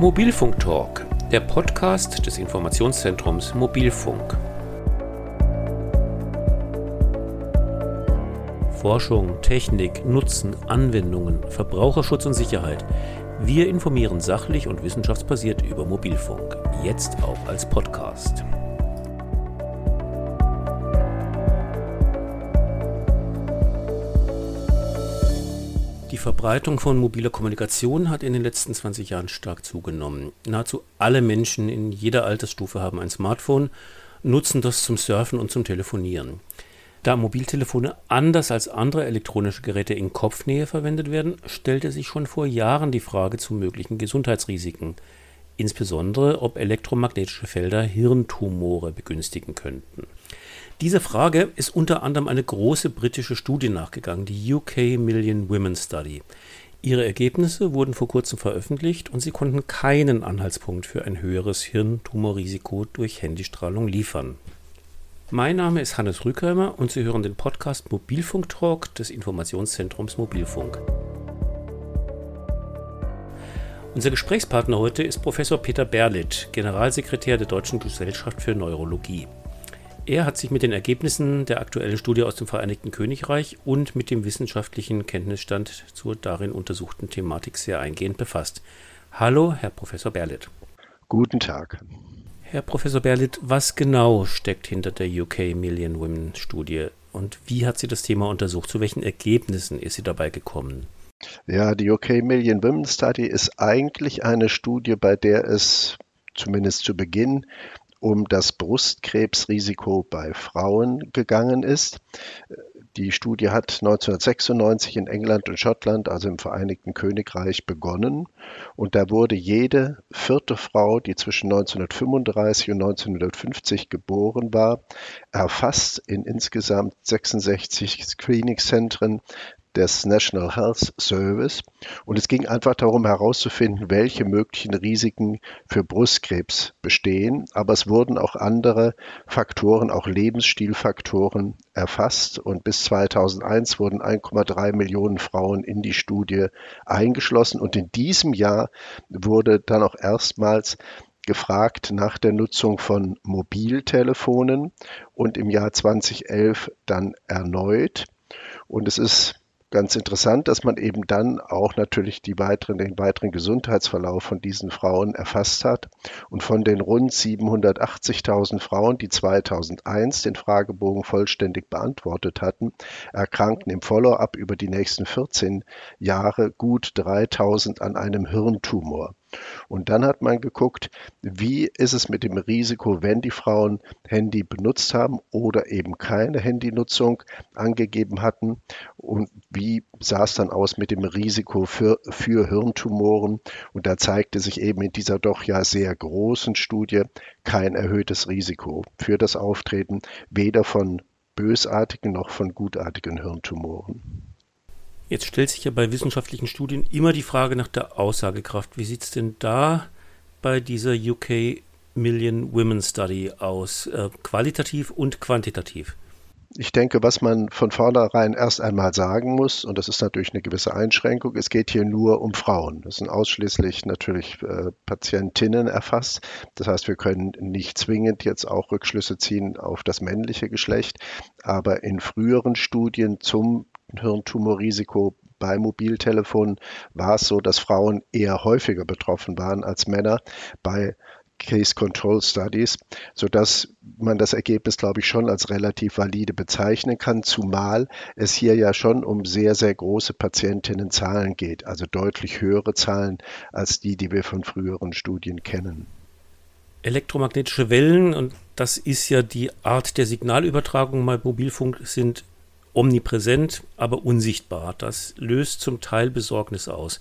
Mobilfunk Talk, der Podcast des Informationszentrums Mobilfunk. Forschung, Technik, Nutzen, Anwendungen, Verbraucherschutz und Sicherheit. Wir informieren sachlich und wissenschaftsbasiert über Mobilfunk, jetzt auch als Podcast. Verbreitung von mobiler Kommunikation hat in den letzten 20 Jahren stark zugenommen. Nahezu alle Menschen in jeder Altersstufe haben ein Smartphone, nutzen das zum Surfen und zum Telefonieren. Da Mobiltelefone anders als andere elektronische Geräte in Kopfnähe verwendet werden, stellte sich schon vor Jahren die Frage zu möglichen Gesundheitsrisiken, insbesondere ob elektromagnetische Felder Hirntumore begünstigen könnten. Dieser Frage ist unter anderem eine große britische Studie nachgegangen, die UK Million Women Study. Ihre Ergebnisse wurden vor kurzem veröffentlicht und sie konnten keinen Anhaltspunkt für ein höheres Hirntumorrisiko durch Handystrahlung liefern. Mein Name ist Hannes Rückheimer und Sie hören den Podcast Mobilfunk Talk des Informationszentrums Mobilfunk. Unser Gesprächspartner heute ist Professor Peter Berlitt, Generalsekretär der Deutschen Gesellschaft für Neurologie. Er hat sich mit den Ergebnissen der aktuellen Studie aus dem Vereinigten Königreich und mit dem wissenschaftlichen Kenntnisstand zur darin untersuchten Thematik sehr eingehend befasst. Hallo, Herr Professor Berlitt. Guten Tag. Herr Professor Berlitt, was genau steckt hinter der UK Million Women Studie und wie hat sie das Thema untersucht? Zu welchen Ergebnissen ist sie dabei gekommen? Ja, die UK Million Women Study ist eigentlich eine Studie, bei der es zumindest zu Beginn um das Brustkrebsrisiko bei Frauen gegangen ist. Die Studie hat 1996 in England und Schottland, also im Vereinigten Königreich, begonnen. Und da wurde jede vierte Frau, die zwischen 1935 und 1950 geboren war, erfasst in insgesamt 66 Screening-Zentren des National Health Service. Und es ging einfach darum herauszufinden, welche möglichen Risiken für Brustkrebs bestehen. Aber es wurden auch andere Faktoren, auch Lebensstilfaktoren erfasst. Und bis 2001 wurden 1,3 Millionen Frauen in die Studie eingeschlossen. Und in diesem Jahr wurde dann auch erstmals gefragt nach der Nutzung von Mobiltelefonen und im Jahr 2011 dann erneut. Und es ist ganz interessant, dass man eben dann auch natürlich die weiteren, den weiteren Gesundheitsverlauf von diesen Frauen erfasst hat. Und von den rund 780.000 Frauen, die 2001 den Fragebogen vollständig beantwortet hatten, erkrankten im Follow-up über die nächsten 14 Jahre gut 3000 an einem Hirntumor. Und dann hat man geguckt, wie ist es mit dem Risiko, wenn die Frauen Handy benutzt haben oder eben keine Handynutzung angegeben hatten und wie sah es dann aus mit dem Risiko für, für Hirntumoren. Und da zeigte sich eben in dieser doch ja sehr großen Studie kein erhöhtes Risiko für das Auftreten weder von bösartigen noch von gutartigen Hirntumoren. Jetzt stellt sich ja bei wissenschaftlichen Studien immer die Frage nach der Aussagekraft. Wie sieht es denn da bei dieser UK Million Women Study aus, äh, qualitativ und quantitativ? Ich denke, was man von vornherein erst einmal sagen muss, und das ist natürlich eine gewisse Einschränkung, es geht hier nur um Frauen. Das sind ausschließlich natürlich äh, Patientinnen erfasst. Das heißt, wir können nicht zwingend jetzt auch Rückschlüsse ziehen auf das männliche Geschlecht. Aber in früheren Studien zum Hirntumorrisiko bei Mobiltelefonen war es so, dass Frauen eher häufiger betroffen waren als Männer bei Case Control Studies, sodass man das Ergebnis, glaube ich, schon als relativ valide bezeichnen kann, zumal es hier ja schon um sehr, sehr große Patientinnenzahlen geht, also deutlich höhere Zahlen als die, die wir von früheren Studien kennen. Elektromagnetische Wellen, und das ist ja die Art der Signalübertragung bei Mobilfunk, sind omnipräsent, aber unsichtbar. Das löst zum Teil Besorgnis aus.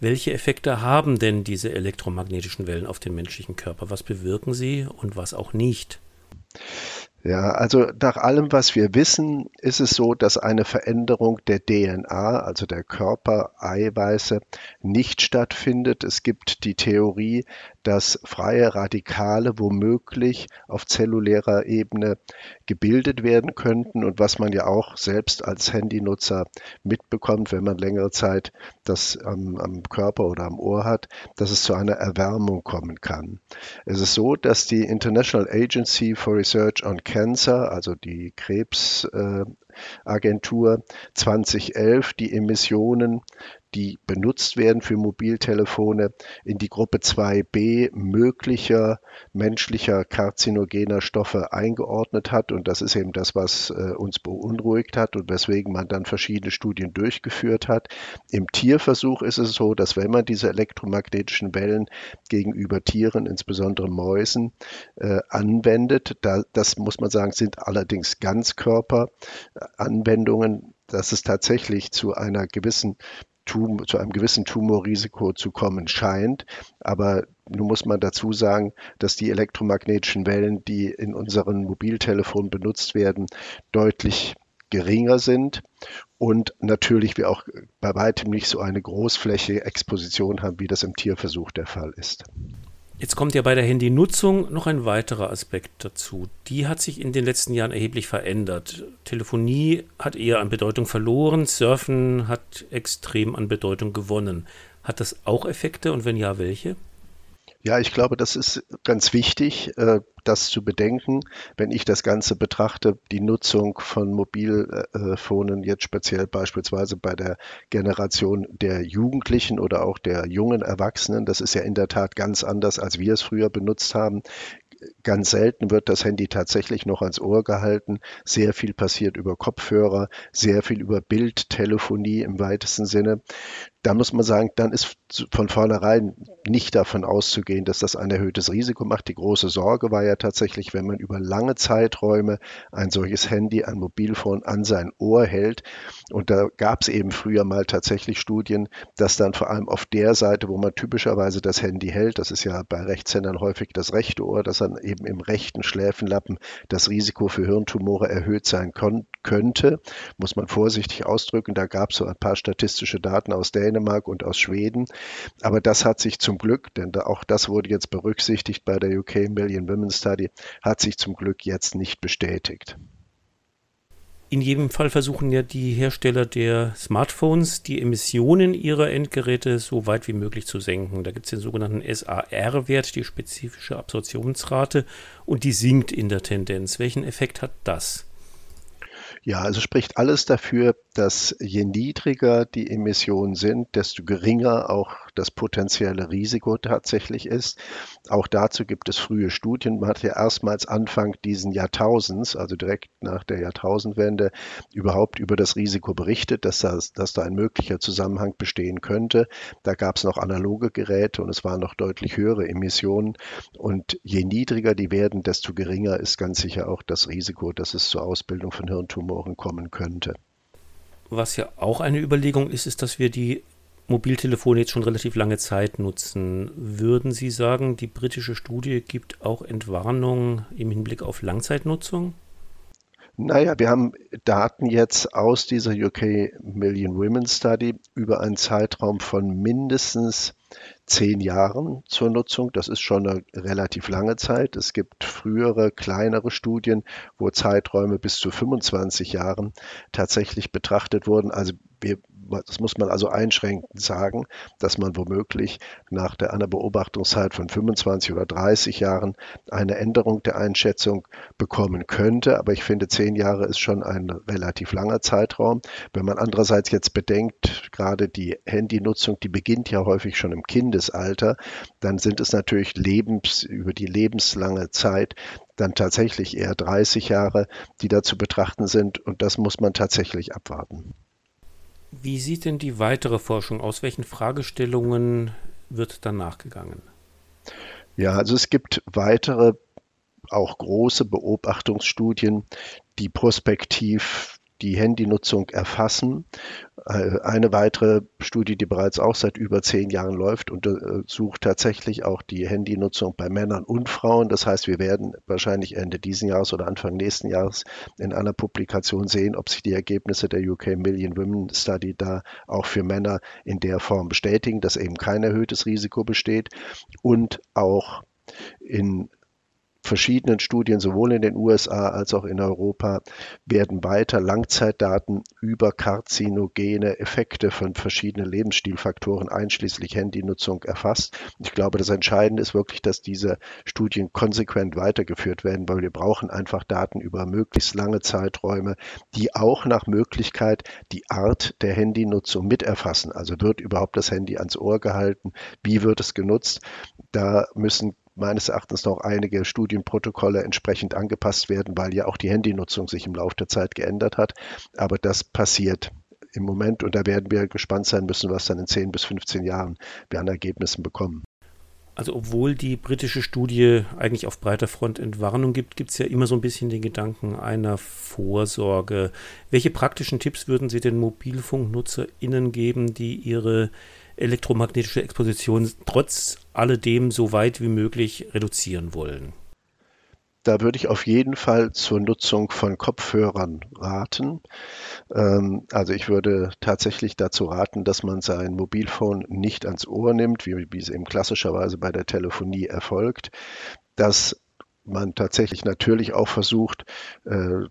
Welche Effekte haben denn diese elektromagnetischen Wellen auf den menschlichen Körper? Was bewirken sie und was auch nicht? Ja, also nach allem, was wir wissen, ist es so, dass eine Veränderung der DNA, also der Körpereiweiße, nicht stattfindet. Es gibt die Theorie, dass freie Radikale womöglich auf zellulärer Ebene gebildet werden könnten und was man ja auch selbst als Handynutzer mitbekommt, wenn man längere Zeit das am, am Körper oder am Ohr hat, dass es zu einer Erwärmung kommen kann. Es ist so, dass die International Agency for Research on Cancer, also die Krebsagentur, 2011 die Emissionen die benutzt werden für Mobiltelefone, in die Gruppe 2b möglicher menschlicher karzinogener Stoffe eingeordnet hat. Und das ist eben das, was äh, uns beunruhigt hat und weswegen man dann verschiedene Studien durchgeführt hat. Im Tierversuch ist es so, dass wenn man diese elektromagnetischen Wellen gegenüber Tieren, insbesondere Mäusen, äh, anwendet, da, das muss man sagen, sind allerdings Ganzkörperanwendungen, dass es tatsächlich zu einer gewissen Tum zu einem gewissen Tumorrisiko zu kommen scheint. Aber nun muss man dazu sagen, dass die elektromagnetischen Wellen, die in unseren Mobiltelefonen benutzt werden, deutlich geringer sind und natürlich wir auch bei weitem nicht so eine großflächige Exposition haben, wie das im Tierversuch der Fall ist. Jetzt kommt ja bei der Handynutzung noch ein weiterer Aspekt dazu. Die hat sich in den letzten Jahren erheblich verändert. Telefonie hat eher an Bedeutung verloren, Surfen hat extrem an Bedeutung gewonnen. Hat das auch Effekte und wenn ja, welche? Ja, ich glaube, das ist ganz wichtig, äh, das zu bedenken, wenn ich das Ganze betrachte, die Nutzung von Mobilfonen jetzt speziell beispielsweise bei der Generation der Jugendlichen oder auch der jungen Erwachsenen. Das ist ja in der Tat ganz anders, als wir es früher benutzt haben. Ganz selten wird das Handy tatsächlich noch ans Ohr gehalten. Sehr viel passiert über Kopfhörer, sehr viel über Bildtelefonie im weitesten Sinne da muss man sagen, dann ist von vornherein nicht davon auszugehen, dass das ein erhöhtes Risiko macht. Die große Sorge war ja tatsächlich, wenn man über lange Zeiträume ein solches Handy, ein Mobilfon an sein Ohr hält. Und da gab es eben früher mal tatsächlich Studien, dass dann vor allem auf der Seite, wo man typischerweise das Handy hält, das ist ja bei Rechtshändern häufig das rechte Ohr, dass dann eben im rechten Schläfenlappen das Risiko für Hirntumore erhöht sein könnte. Muss man vorsichtig ausdrücken. Da gab es so ein paar statistische Daten aus Dänemark und aus Schweden. Aber das hat sich zum Glück, denn auch das wurde jetzt berücksichtigt bei der UK Million Women Study, hat sich zum Glück jetzt nicht bestätigt. In jedem Fall versuchen ja die Hersteller der Smartphones, die Emissionen ihrer Endgeräte so weit wie möglich zu senken. Da gibt es den sogenannten SAR-Wert, die spezifische Absorptionsrate, und die sinkt in der Tendenz. Welchen Effekt hat das? Ja, also spricht alles dafür, dass je niedriger die Emissionen sind, desto geringer auch das potenzielle Risiko tatsächlich ist. Auch dazu gibt es frühe Studien. Man hat ja erstmals Anfang diesen Jahrtausends, also direkt nach der Jahrtausendwende, überhaupt über das Risiko berichtet, dass, das, dass da ein möglicher Zusammenhang bestehen könnte. Da gab es noch analoge Geräte und es waren noch deutlich höhere Emissionen. Und je niedriger die werden, desto geringer ist ganz sicher auch das Risiko, dass es zur Ausbildung von Hirntumoren kommen könnte. Was ja auch eine Überlegung ist, ist, dass wir die Mobiltelefone jetzt schon relativ lange Zeit nutzen. Würden Sie sagen, die britische Studie gibt auch Entwarnung im Hinblick auf Langzeitnutzung? Naja, wir haben Daten jetzt aus dieser UK Million Women Study über einen Zeitraum von mindestens zehn Jahren zur Nutzung. Das ist schon eine relativ lange Zeit. Es gibt frühere, kleinere Studien, wo Zeiträume bis zu 25 Jahren tatsächlich betrachtet wurden. Also wir das muss man also einschränkend sagen, dass man womöglich nach der, einer Beobachtungszeit von 25 oder 30 Jahren eine Änderung der Einschätzung bekommen könnte. Aber ich finde, zehn Jahre ist schon ein relativ langer Zeitraum. Wenn man andererseits jetzt bedenkt, gerade die Handynutzung, die beginnt ja häufig schon im Kindesalter, dann sind es natürlich lebens, über die lebenslange Zeit dann tatsächlich eher 30 Jahre, die da zu betrachten sind. Und das muss man tatsächlich abwarten. Wie sieht denn die weitere Forschung aus? Welchen Fragestellungen wird dann nachgegangen? Ja, also es gibt weitere, auch große Beobachtungsstudien, die prospektiv die Handynutzung erfassen. Äh, eine weitere Studie, die bereits auch seit über zehn Jahren läuft, untersucht tatsächlich auch die Handynutzung bei Männern und Frauen. Das heißt, wir werden wahrscheinlich Ende diesen Jahres oder Anfang nächsten Jahres in einer Publikation sehen, ob sich die Ergebnisse der UK Million Women Study da auch für Männer in der Form bestätigen, dass eben kein erhöhtes Risiko besteht und auch in verschiedenen Studien, sowohl in den USA als auch in Europa, werden weiter Langzeitdaten über karzinogene Effekte von verschiedenen Lebensstilfaktoren, einschließlich Handynutzung, erfasst. Ich glaube, das Entscheidende ist wirklich, dass diese Studien konsequent weitergeführt werden, weil wir brauchen einfach Daten über möglichst lange Zeiträume, die auch nach Möglichkeit die Art der Handynutzung miterfassen. Also wird überhaupt das Handy ans Ohr gehalten? Wie wird es genutzt? Da müssen meines Erachtens noch einige Studienprotokolle entsprechend angepasst werden, weil ja auch die Handynutzung sich im Laufe der Zeit geändert hat. Aber das passiert im Moment und da werden wir gespannt sein müssen, was dann in 10 bis 15 Jahren wir an Ergebnissen bekommen. Also obwohl die britische Studie eigentlich auf breiter Front Entwarnung gibt, gibt es ja immer so ein bisschen den Gedanken einer Vorsorge. Welche praktischen Tipps würden Sie den MobilfunknutzerInnen geben, die ihre elektromagnetische Exposition trotz alledem so weit wie möglich reduzieren wollen? Da würde ich auf jeden Fall zur Nutzung von Kopfhörern raten. Ähm, also ich würde tatsächlich dazu raten, dass man sein Mobilphone nicht ans Ohr nimmt, wie, es eben klassischerweise bei der Telefonie erfolgt. Dass man tatsächlich natürlich auch versucht, äh,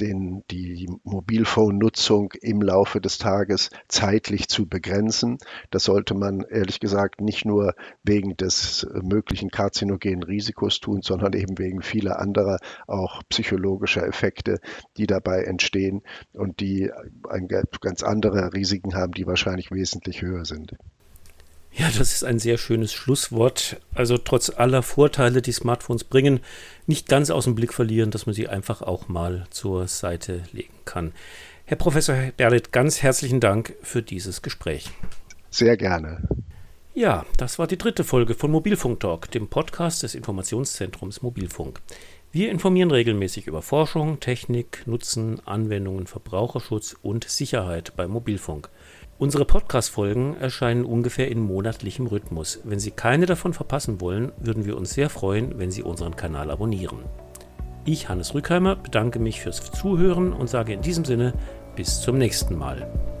den, die Mobilphone-Nutzung im Laufe des Tages zeitlich zu begrenzen. Das sollte man ehrlich gesagt nicht nur wegen des möglichen karzinogenen Risikos tun, sondern eben wegen vieler anderer auch psychologischer Effekte, die dabei entstehen und die ganz andere Risiken haben, die wahrscheinlich wesentlich höher sind. Ja, das ist ein sehr schönes Schlusswort. Also trotz aller Vorteile, die Smartphones bringen, nicht ganz aus dem Blick verlieren, dass man sie einfach auch mal zur Seite legen kann. Herr Professor Berlet, ganz herzlichen Dank für dieses Gespräch. Sehr gerne. Ja, das war die dritte Folge von Mobilfunk Talk, dem Podcast des Informationszentrums Mobilfunk. Wir informieren regelmäßig über Forschung, Technik, Nutzen, Anwendungen, Verbraucherschutz und Sicherheit beim Mobilfunk. Unsere Podcast-Folgen erscheinen ungefähr in monatlichem Rhythmus. Wenn Sie keine davon verpassen wollen, würden wir uns sehr freuen, wenn Sie unseren Kanal abonnieren. Ich, Hannes Rückheimer, bedanke mich fürs Zuhören und sage in diesem Sinne bis zum nächsten Mal.